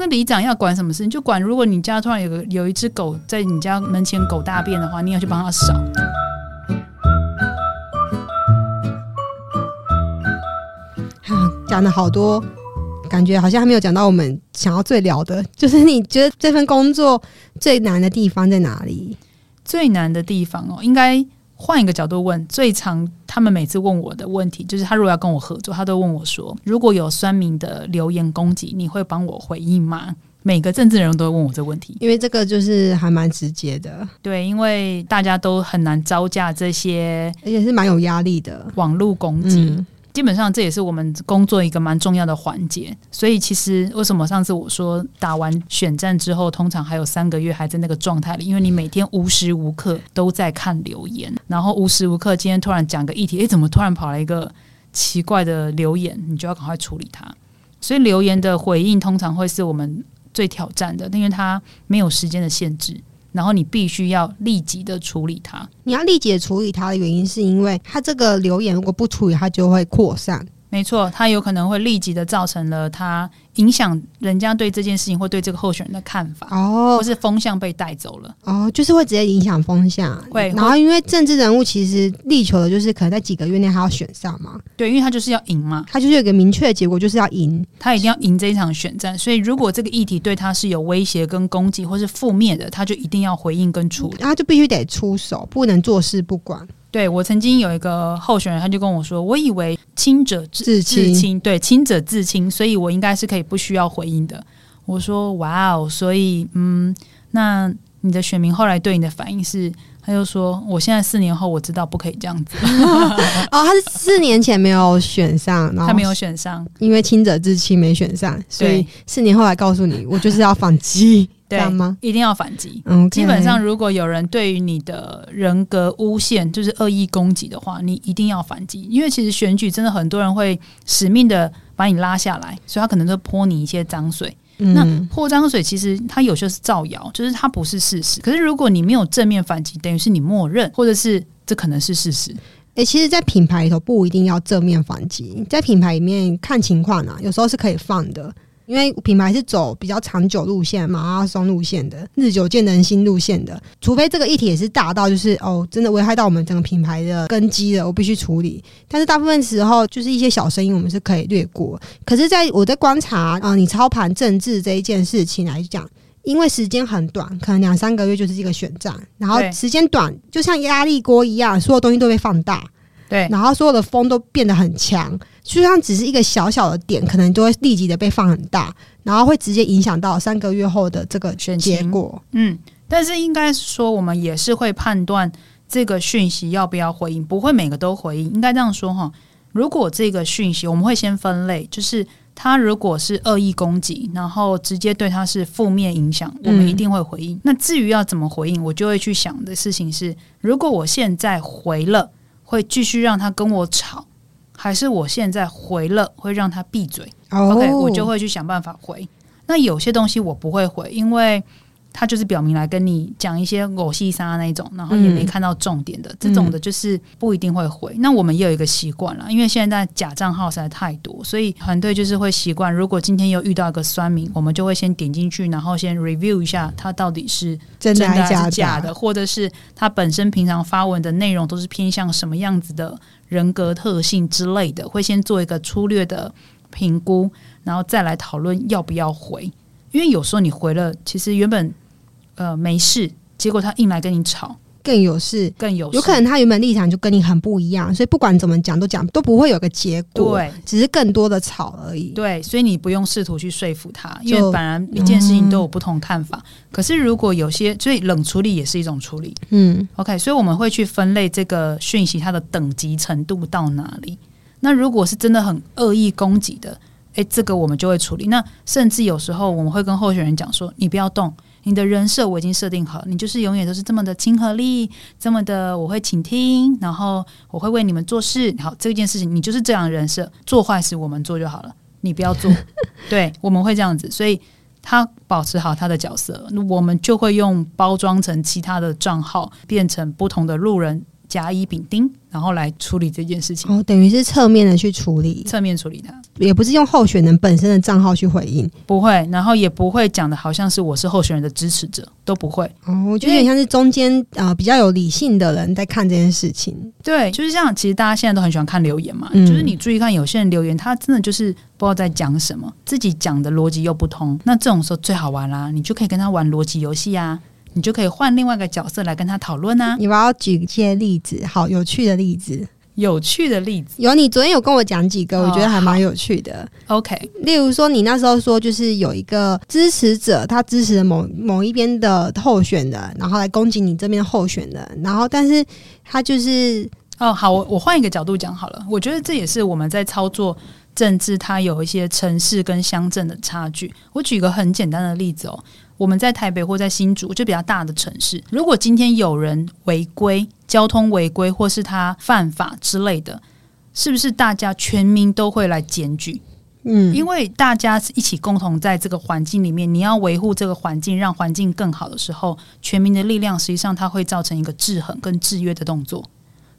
那里长要管什么事？你就管，如果你家突然有个有一只狗在你家门前狗大便的话，你要去帮它扫。啊，讲了好多，感觉好像还没有讲到我们想要最聊的，就是你觉得这份工作最难的地方在哪里？最难的地方哦，应该换一个角度问。最常他们每次问我的问题，就是他如果要跟我合作，他都问我说：如果有酸民的留言攻击，你会帮我回应吗？每个政治人物都会问我这个问题，因为这个就是还蛮直接的，对，因为大家都很难招架这些而且是蛮有压力的。网络攻击。嗯，基本上这也是我们工作一个蛮重要的环节，所以其实为什么上次我说打完选战之后，通常还有三个月还在那个状态里，因为你每天无时无刻都在看留言，然后无时无刻今天突然讲个议题，诶，怎么突然跑来一个奇怪的留言，你就要赶快处理它。所以留言的回应通常会是我们最挑战的，因为它没有时间的限制，然后你必须要立即的处理它。你要立即的处理它的原因，是因为它这个留言如果不处理，它就会扩散。没错，他有可能会立即的造成了他影响人家对这件事情或对这个候选人的看法，哦或是风向被带走了。哦，就是会直接影响风向。会然后因为政治人物其实力求的就是可能在几个月内他要选上嘛，对，因为他就是要赢嘛，他就是有一个明确的结果，就是要赢。他一定要赢这一场选战。所以，如果这个议题对他是有威胁跟攻击或是负面的，他就一定要回应跟处理。他就必须得出手，不能坐视不管。对我曾经有一个候选人，他就跟我说，我以为亲者自自清对，亲者自清，所以我应该是可以不需要回应的。我说，哇哦，所以嗯，那你的选民后来对你的反应是？他就说：“我现在四年后我知道不可以这样子，哦，他是四年前没有选上，然后他没有选上，因为亲者自亲没选上，所以四年后来告诉你，我就是要反击，这对样吗？一定要反击。嗯，基本上，如果有人对于你的人格诬陷，就是恶意攻击的话，你一定要反击，因为其实选举真的很多人会使命的把你拉下来，所以他可能就泼你一些脏水。那嗯，泼脏水其实它有些是造谣，就是它不是事实。可是如果你没有正面反击，等于是你默认，或者是这可能是事实。诶、其实，在品牌里头不一定要正面反击，在品牌里面看情况啊，有时候是可以放的。因为品牌是走比较长久路线、马拉松路线的、日久见人心路线的，除非这个议题也是大到就是哦，真的危害到我们整个品牌的根基了，我必须处理。但是大部分时候就是一些小声音，我们是可以略过。可是，在我在观察啊、你操盘政治这一件事情来讲，因为时间很短，可能两三个月就是一个选战，然后时间短，就像压力锅一样，所有东西都被放大。对，然后所有的风都变得很强，就算只是一个小小的点，可能都会立即的被放很大，然后会直接影响到三个月后的这个选结果。嗯，但是应该说，我们也是会判断这个讯息要不要回应，不会每个都回应。应该这样说哈，如果这个讯息，我们会先分类，就是它如果是恶意攻击，然后直接对它是负面影响，我们嗯一定会回应。那至于要怎么回应，我就会去想的事情是，如果我现在回了，会继续让他跟我吵。还是我现在回了会让他闭嘴、哦 o k 我就会去想办法回。那有些东西我不会回，因为他就是表明来跟你讲一些偶戏杀那一种，然后也没嗯看到重点的、这种的，就是不一定会回。那我们也有一个习惯了，因为现在假账号实在太多，所以团队就是会习惯，如果今天又遇到一个酸民，我们就会先点进去，然后先 review 一下他到底是真的还是假的，？或者是他本身平常发文的内容都是偏向什么样子的人格特性之类的，会先做一个粗略的评估，然后再来讨论要不要回。因为有时候你回了，其实原本呃没事，结果他硬来跟你吵，更有事，更有有可能他原本立场就跟你很不一样，所以不管怎么讲都讲都不会有个结果，对只是更多的吵而已。对，所以你不用试图去说服他，因为本来一件事情都有不同看法。可是如果有些，所以冷处理也是一种处理。嗯，OK，所以我们会去分类这个讯息它的等级程度到哪里。那如果是真的很恶意攻击的，诶，这个我们就会处理。那甚至有时候我们会跟候选人讲说：“你不要动，你的人设我已经设定好，你就是永远都是这么的亲和力，这么的我会倾听，然后我会为你们做事。好，这件事情你就是这样的人设，做坏事我们做就好了，你不要做。对，我们会这样子，所以。他保持好他的角色，我们就会用包装成其他的账号，变成不同的路人甲乙丙丁，然后来处理这件事情，哦，等于是侧面的去处理，侧面处理它，也不是用候选人本身的账号去回应。不会，然后也不会讲的好像是我是候选人的支持者，都不会。哦，我觉得有点像是中间呃比较有理性的人在看这件事情。对，就是这样其实大家现在都很喜欢看留言嘛，嗯就是你注意看有些人留言，他真的就是不知道在讲什么，自己讲的逻辑又不通，那这种时候最好玩啦，你就可以跟他玩逻辑游戏啊，你就可以换另外一个角色来跟他讨论啊，你要不要举一些例子，好有趣的例子。有趣的例子。有，你昨天有跟我讲几个，哦我觉得还蛮有趣的。OK，例如说，你那时候说，就是有一个支持者，他支持某某一边的候选人，然后来攻击你这边候选人，然后但是他就是哦，好，我我换一个角度讲好了。我觉得这也是我们在操作政治，它有一些城市跟乡镇的差距。我举个很简单的例子哦，我们在台北或在新竹就比较大的城市，如果今天有人违规、交通违规或是他犯法之类的，是不是大家全民都会来检举？嗯，因为大家是一起共同在这个环境里面，你要维护这个环境，让环境更好的时候，全民的力量实际上它会造成一个制衡跟制约的动作。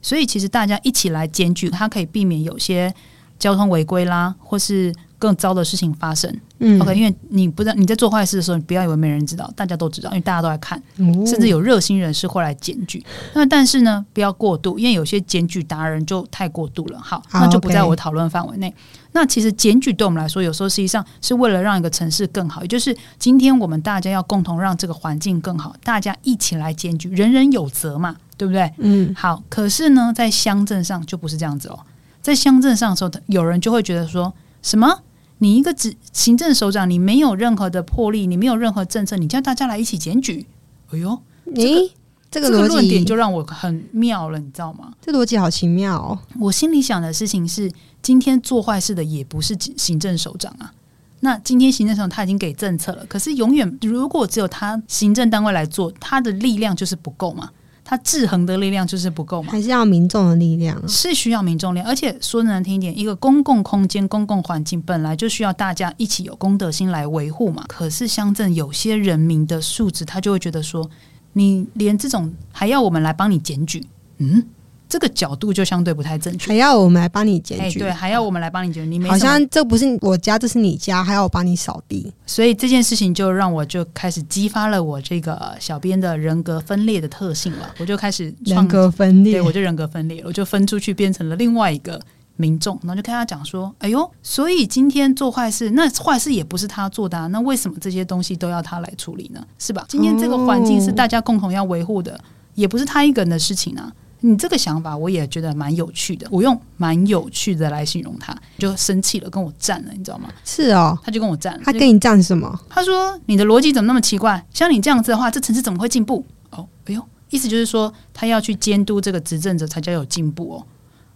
所以其实大家一起来检举，它可以避免有些交通违规啦，或是更糟的事情发生。嗯 OK，因为你不知道你在做坏事的时候，你不要以为没人知道，大家都知道，因为大家都在看。哦甚至有热心人士会来检举。那但是呢，不要过度，因为有些检举达人就太过度了。好，好那就不在我讨论范围内。那其实检举对我们来说，有时候实际上是为了让一个城市更好，也就是今天我们大家要共同让这个环境更好，大家一起来检举，人人有责嘛，对不对？嗯好，可是呢，在乡镇上就不是这样子哦。在乡镇上的时候，有人就会觉得说什么？你一个执行政首长，你没有任何的魄力，你没有任何政策，你叫大家来一起检举，哎呦，你、这个这个论点就让我很妙了，你知道吗？这逻辑好奇妙哦。我心里想的事情是，今天做坏事的也不是行政首长啊。那今天行政首长他已经给政策了，可是永远如果只有他行政单位来做，他的力量就是不够嘛，他制衡的力量就是不够嘛。还是要民众的力量。是需要民众力量，而且说难听一点，一个公共空间、公共环境本来就需要大家一起有公德心来维护嘛。可是乡镇有些人民的素质，他就会觉得说，你连这种还要我们来帮你检举，嗯，这个角度就相对不太正确。还要我们来帮你检哎，举，对，还要我们来帮你解决，你没好像这不是我家，这是你家，还要我帮你扫地。所以这件事情就让我就开始激发了我这个小编的人格分裂的特性了，我就开始创人格分裂对，，我就人格分裂，我就分出去变成了另外一个民众，然后就跟他讲说：“哎呦，所以今天做坏事，那坏事也不是他做的、啊，那为什么这些东西都要他来处理呢？是吧？今天这个环境是大家共同要维护的，也不是他一个人的事情啊。”你这个想法我也觉得蛮有趣的，我用蛮有趣的来形容他，就生气了，跟我战了，你知道吗？是哦。他就跟我战了，他跟你站什么？他说：“你的逻辑怎么那么奇怪？像你这样子的话，这城市怎么会进步？”哦，哎呦，意思就是说他要去监督这个执政者才叫有进步哦。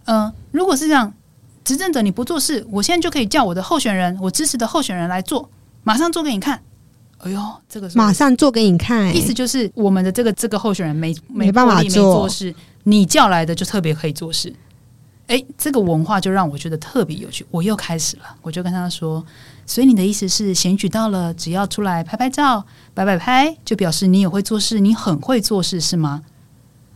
嗯、如果是这样，执政者你不做事，我现在就可以叫我的候选人，我支持的候选人来做，马上做给你看。哎呦，这个时候马上做给你看、意思就是我们的这个这个候选人没没办法做事，你叫来的就特别可以做事。哎，这个文化就让我觉得特别有趣。我又开始了，我就跟他说：“所以你的意思是，选举到了，只要出来拍拍照、摆摆拍，就表示你也会做事，你很会做事，是吗？”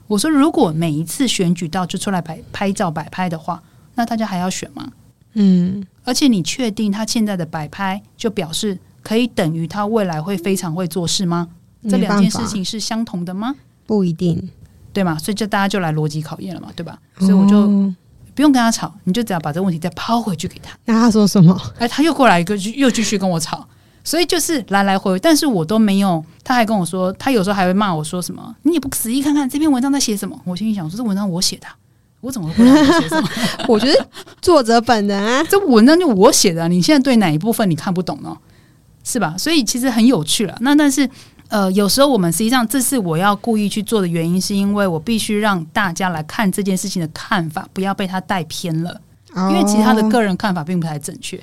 我说：“如果每一次选举到就出来摆拍照、摆拍的话，那大家还要选吗？嗯，而且你确定他现在的摆拍就表示可以等于他未来会非常会做事吗？这两件事情是相同的吗？不一定，对吗？所以就大家就来逻辑考验了嘛，对吧？所以我就哦不用跟他吵，你就只要把这个问题再抛回去给他。那他说什么？哎，他又过来一个，又继续跟我吵，所以就是来来回回，但是我都没有。他还跟我说，他有时候还会骂我说什么，你也不仔细看看这篇文章在写什么。我心里想说，这文章我写的啊，我怎么会不知道写什么？我觉得作者本人啊，这文章就我写的啊、你现在对哪一部分你看不懂呢？是吧？所以其实很有趣了。那但是呃，有时候我们实际上这是我要故意去做的原因，是因为我必须让大家来看这件事情的看法，不要被他带偏了。因为其实他的哦个人看法并不太正确，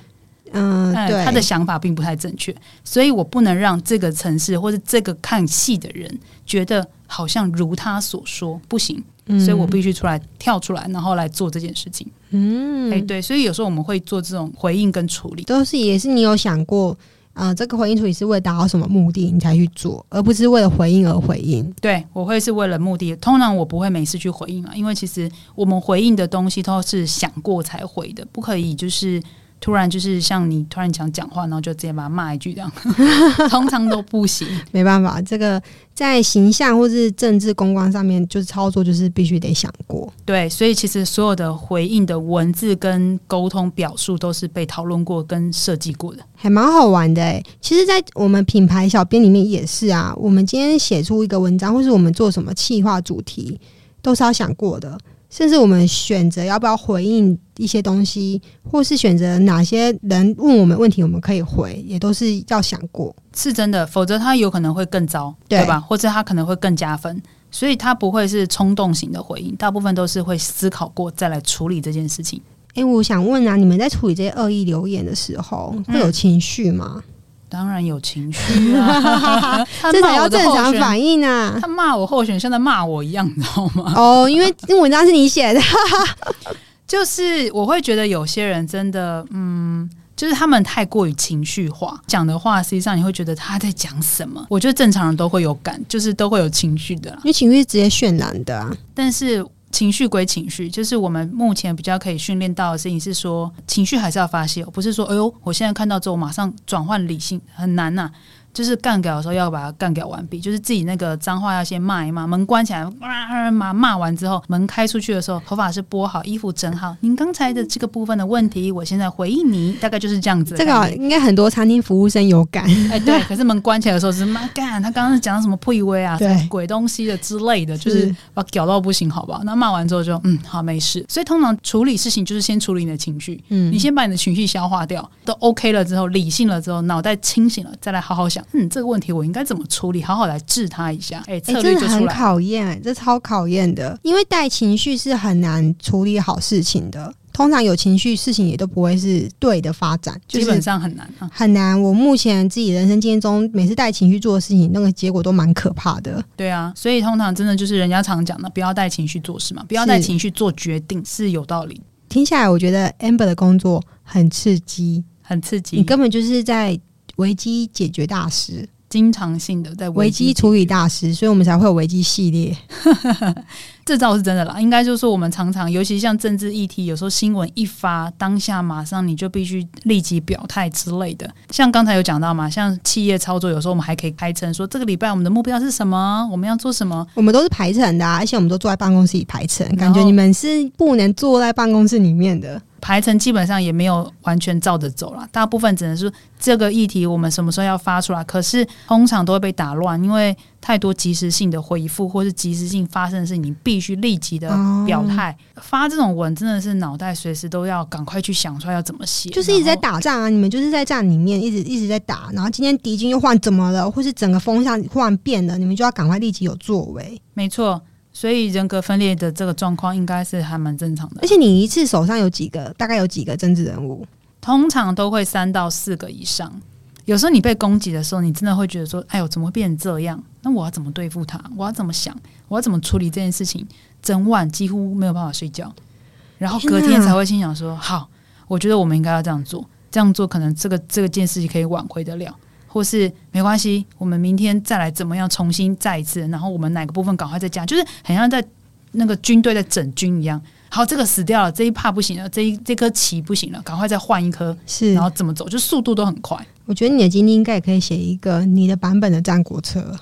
嗯，他的想法并不太正确，所以我不能让这个城市或者这个看戏的人觉得好像如他所说不行，嗯，所以我必须出来跳出来，然后来做这件事情。嗯，哎、对，所以有时候我们会做这种回应跟处理。都是也是你有想过啊，这个回应处理是为了达到什么目的你才去做，而不是为了回应而回应。对我会是为了目的，通常我不会每次去回应啊，因为其实我们回应的东西都是想过才回的，不可以就是。突然就是像你突然想讲话，然后就直接把他骂一句这样，通常都不行。没办法，这个在形象或是政治公关上面，就是操作就是必须得想过。对，所以其实所有的回应的文字跟沟通表述都是被讨论过跟设计过的，还蛮好玩的诶。其实，在我们品牌小编里面也是啊，我们今天写出一个文章，或是我们做什么企划主题，都是要想过的。甚至我们选择要不要回应一些东西，或是选择哪些人问我们问题，我们可以回，也都是要想过，是真的。否则他有可能会更糟，对吧？或者他可能会更加分，所以他不会是冲动型的回应，大部分都是会思考过再来处理这件事情。诶，我想问啊，你们在处理这些恶意留言的时候，会有情绪吗？当然有情绪啊，这才叫正常反应啊！他骂我候选，像在骂我一样，你知道吗？哦，因为因为文章是你写的，就是我会觉得有些人真的，嗯，就是他们太过于情绪化，讲的话实际上你会觉得他在讲什么？我觉得正常人都会有感，就是都会有情绪的，因为情绪是直接渲染的啊，但是。情绪归情绪，就是我们目前比较可以训练到的事情是说，情绪还是要发泄，不是说，哎呦，我现在看到之后马上转换理性，很难呐。就是干掉的时候要把它干掉完毕，就是自己那个脏话要先骂一骂，门关起来，骂骂完之后，门开出去的时候，头发是拨好，衣服整好。您刚才的这个部分的问题，我现在回应你，大概就是这样子。这个 应该很多餐厅服务生有感。哎，对。可是门关起来的时候是妈干，他刚刚是讲什么破威啊，鬼东西的之类的，就是把屌到不行，好不好？那骂完之后就嗯，好，没事。所以通常处理事情就是先处理你的情绪，嗯，你先把你的情绪消化掉，都 OK 了之后，理性了之后，脑袋清醒了，再来好好想。嗯，这个问题我应该怎么处理？好好来治他一下。哎，策略就很考验，这超考验的。因为带情绪是很难处理好事情的。通常有情绪，事情也都不会是对的发展，基本上很难，很难。我目前自己人生经验中，每次带情绪做的事情，那个结果都蛮可怕的。对啊，所以通常真的就是人家常讲的，不要带情绪做事嘛，不要带情绪做决定，是有道理。听下来，我觉得 Amber 的工作很刺激，很刺激。你根本就是在危机解决大师。经常性的在危机处理大师，所以我们才会有危机系列。这招是真的啦，应该就是说我们常常，尤其像政治议题，有时候新闻一发，当下马上你就必须立即表态之类的。像刚才有讲到嘛，像企业操作，有时候我们还可以排成说这个礼拜我们的目标是什么，我们要做什么，我们都是排程的，而且我们都坐在办公室里排程，感觉你们是不能坐在办公室里面的。排程基本上也没有完全照着走了，大部分只能说这个议题我们什么时候要发出来，可是通常都会被打乱，因为太多及时性的回复或是及时性发生的事情，你必须立即的表态。发这种文真的是脑袋随时都要赶快去想出来要怎么写，就是一直在打仗啊！你们就是在战里面一直一直在打，然后今天敌军又换怎么了，或是整个风向忽然变了，你们就要赶快立即有作为。没错。所以人格分裂的这个状况应该是还蛮正常的，而且你一次手上有几个，大概有几个政治人物，通常都会三到四个以上。有时候你被攻击的时候，你真的会觉得说：“哎呦，怎么会变成这样？那我要怎么对付他？我要怎么想？我要怎么处理这件事情？”整晚几乎没有办法睡觉，然后隔天才会心想说：“好，我觉得我们应该要这样做，这样做可能这个这个件事情可以挽回得了。”或是没关系，我们明天再来怎么样重新再一次，然后我们哪个部分赶快再加，就是很像在那个军队在整军一样。好，这个死掉了，这一帕不行了，这一这颗棋不行了，赶快再换一颗。是，然后怎么走，就速度都很快。我觉得你的经历应该也可以写一个你的版本的战国策。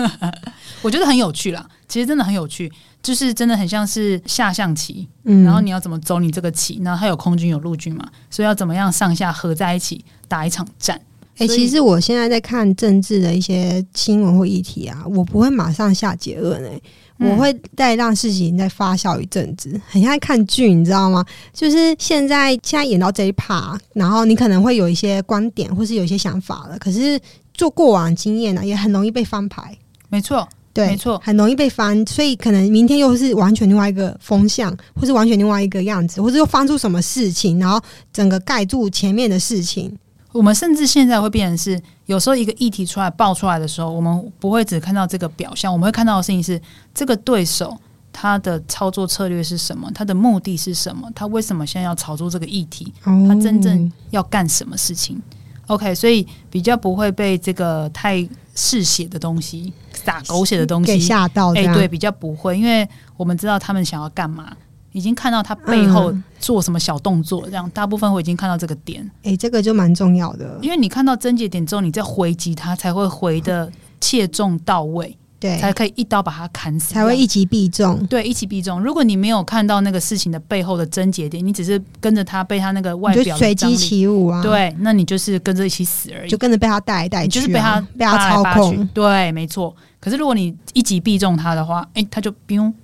我觉得很有趣啦，其实真的很有趣，就是真的很像是下象棋，嗯，然后你要怎么走你这个棋，然后它有空军有陆军嘛，所以要怎么样上下合在一起打一场战。哎，其实我现在在看政治的一些新闻或议题啊，我不会马上下结论诶，我会再让事情再发酵一阵子，很像看剧，你知道吗？就是现在现在演到这一趴，然后你可能会有一些观点或是有一些想法了，可是做过往经验呢，也很容易被翻牌。没错，对，没错，很容易被翻，所以可能明天又是完全另外一个风向，或是完全另外一个样子，或者又翻出什么事情，然后整个盖住前面的事情。我们甚至现在会变成是，有时候一个议题出来爆出来的时候，我们不会只看到这个表象，我们会看到的事情是这个对手他的操作策略是什么，他的目的是什么，他为什么现在要炒作这个议题，他真正要干什么事情。OK，所以比较不会被这个太嗜血的东西、撒狗血的东给西，吓到，哎、对，比较不会，因为我们知道他们想要干嘛，已经看到他背后嗯。做什么小动作，这样大部分我已经看到这个点，哎、这个就蛮重要的，因为你看到症结点之后，你再回击他，才会回的切中到位，对，才可以一刀把他砍死，才会一击必中。对，一击必中。如果你没有看到那个事情的背后的症结点，你只是跟着他被他那个外表随机，起舞啊，，对，那你就是跟着一起死而已。就。跟着被他带来带去、啊，就是被他被他操控，对，没错。可是如果你一击必中他的话，哎、他就不用，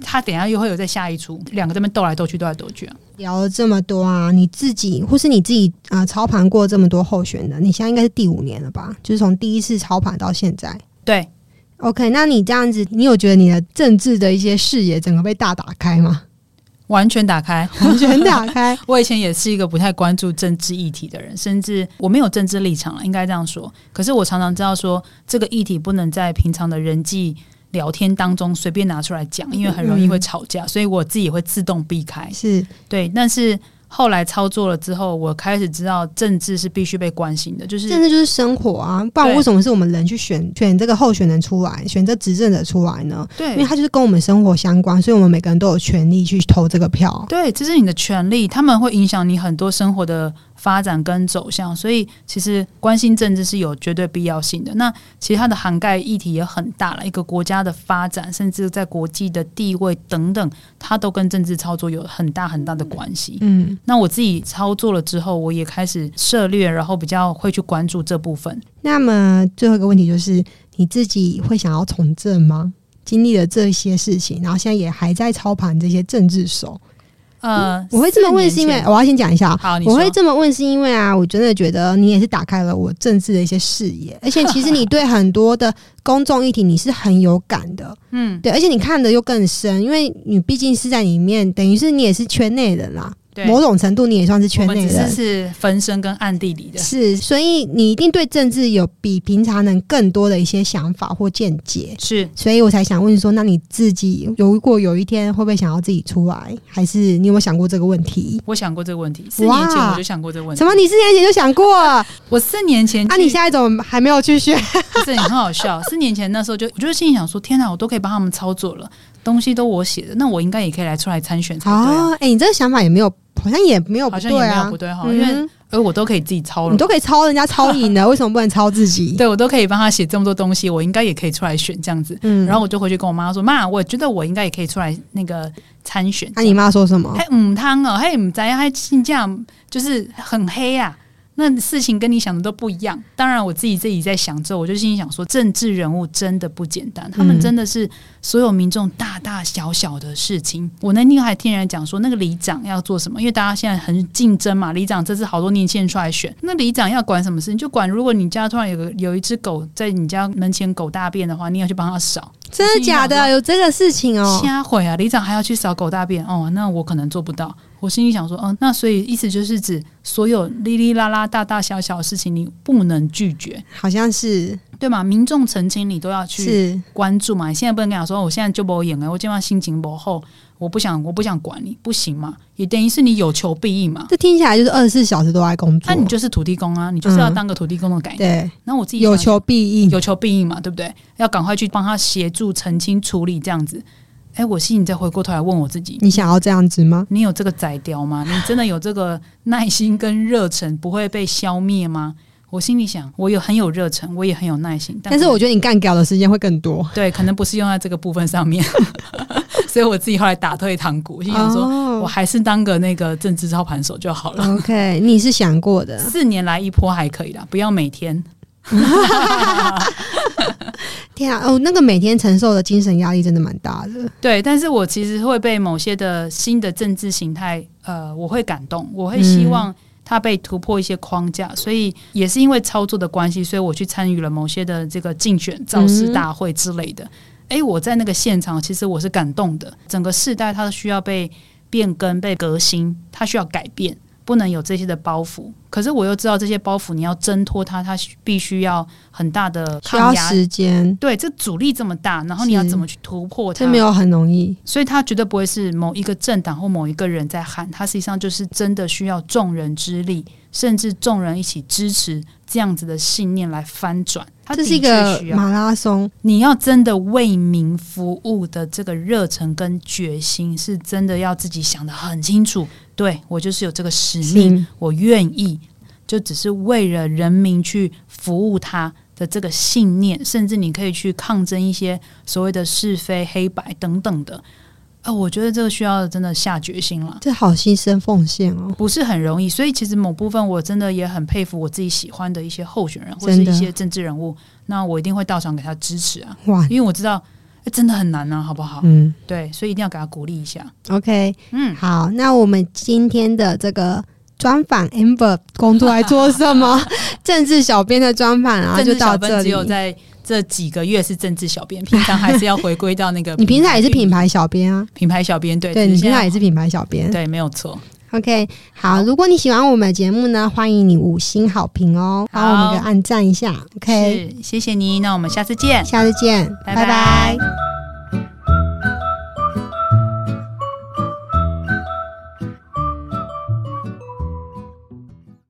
他等一下又会有在下一出，两个这边斗来斗去，斗来斗去啊。聊了这么多啊，你自己或是你自己啊、呃操盘过这么多候选的，你现在应该是第五年了吧？就是从第一次操盘到现在。对，OK，那你这样子，你有觉得你的政治的一些视野整个被大打开吗？完全打开。完全打开，我以前也是一个不太关注政治议题的人，甚至我没有政治立场了，应该这样说。可是我常常知道说，这个议题不能在平常的人际聊天当中随便拿出来讲，因为很容易会吵架，所以我自己也会自动避开。是对，但是后来操作了之后，我开始知道政治是必须被关心的，就是政治就是生活啊，不然为什么是我们人去选选这个候选人出来，选择执政者出来呢？对因为对。他就是跟我们生活相关，所以我们每个人都有权利去投这个票。对，这是你的权利，他们会影响你很多生活的发展跟走向，所以其实关心政治是有绝对必要性的。那其实它的涵盖议题也很大了，一个国家的发展，甚至在国际的地位等等，它都跟政治操作有很大很大的关系。嗯，那我自己操作了之后，我也开始涉猎，然后比较会去关注这部分。那么最后一个问题就是，你自己会想要从政吗？经历了这些事情，然后现在也还在操盘这些政治手，呃，我会这么问是因为我要先讲一下，好，你我会这么问是因为啊，我真的觉得你也是打开了我政治的一些视野，而且其实你对很多的公众议题你是很有感的，嗯，对，而且你看的又更深，因为你毕竟是在里面，等于是你也是圈内人啦，对，某种程度你也算是圈内人。是分身跟暗地里的。是，所以你一定对政治有比平常人更多的一些想法或见解，是所以我才想问说，那你自己如果有一天会不会想要自己出来，还是你有没有想过这个问题？我想过这个问题，四年前我就想过这个问题。什么？你四年前就想过？我四年前那，啊，你现在怎么还没有去学？不是你很好笑。四年前那时候就，我就心里想说，天哪，我都可以帮他们操作了，东西都我写的，那我应该也可以来出来参选才对啊。哦，哎、你这个想法也没有，好像也没有不好像也没有不。对哈，因为嗯，而我都可以自己抄了。你都可以抄人家抄赢的，为什么不能抄自己？对，我都可以帮他写这么多东西，我应该也可以出来选这样子。嗯然后我就回去跟我妈说：“妈，我觉得我应该也可以出来那个参选。”那、你妈说什么？还唔汤哦，还唔知还信这样，就是很黑啊。那事情跟你想的都不一样。当然，我自己自己在想之后，我就心里想说，政治人物真的不简单，他们嗯真的是所有民众大大小小的事情。我那天还听人讲说，那个里长要做什么，因为大家现在很竞争嘛，里长这次好多年轻人出来选，那里长要管什么事情？就管如果你家突然有个有一只狗在你家门前狗大便的话，你要去帮他扫。真的假的？有这个事情哦？瞎毁啊！里长还要去扫狗大便哦，那我可能做不到。我心里想说，嗯，那所以意思就是指所有哩哩啦啦、大大小小的事情，你不能拒绝，好像是对吗？民众澄清你都要去，关注嘛。你现在不能跟他说，我现在就不演了，我今晚心情不好，我不想，我不想管你，不行嘛？也等于是你有求必应嘛。这听起来就是二十四小时都在工作。那、你就是土地公啊，你就是要当个土地公的感觉。对那我自己有求必应。有求必应嘛，对不对？要赶快去帮他协助澄清处理这样子。哎，我心里再回过头来问我自己，你想要这样子吗？你有这个宰雕吗？你真的有这个耐心跟热忱，不会被消灭吗？我心里想，我有很有热忱，我也很有耐心，但是我觉得你干掉的时间会更多。对，可能不是用在这个部分上面，所以我自己后来打退堂鼓，心想说，哦我还是当个那个政治操盘手就好了。OK，你是想过的。四年来一波还可以啦，不要每天。天啊，哦，那个每天承受的精神压力真的蛮大的。对，但是我其实会被某些的新的政治形态，呃，我会感动，我会希望它被突破一些框架，所以也是因为操作的关系，所以我去参与了某些的这个竞选造势大会之类的。诶，我在那个现场，其实我是感动的。整个世代它需要被变更、被革新，它需要改变。不能有这些的包袱。可是我又知道这些包袱，你要挣脱它，它必须要很大的抗压。时间，对，这阻力这么大，然后你要怎么去突破它？这没有很容易。所以它绝对不会是某一个政党或某一个人在喊，它实际上就是真的需要众人之力，甚至众人一起支持这样子的信念来翻转。它这是一个马拉松，你要真的为民服务的这个热忱跟决心，是真的要自己想得很清楚。对我就是有这个使命，我愿意，就只是为了人民去服务他的这个信念，甚至你可以去抗争一些所谓的是非黑白等等的。呃，我觉得这个需要真的下决心了。这好牺牲奉献哦。不是很容易，所以其实某部分我真的也很佩服我自己喜欢的一些候选人或是一些政治人物，那我一定会到场给他支持啊。哇，因为我知道、诶真的很难啊，好不好？嗯对，所以一定要给他鼓励一下。，OK，嗯，好，那我们今天的这个专访 Amber 工作来做什么？政治小编的专访啊，政就到这里。有在这几个月是政治小编，平常还是要回归到那个 你平常也是品牌牌小编啊？品牌小编，对，对，你现在平常也是品牌小编。对，没有错。OK，好，如果你喜欢我们的节目呢，欢迎你五星好评哦，帮我们好给按赞一下。OK，谢谢你，那我们下次见。下次见，拜拜。拜拜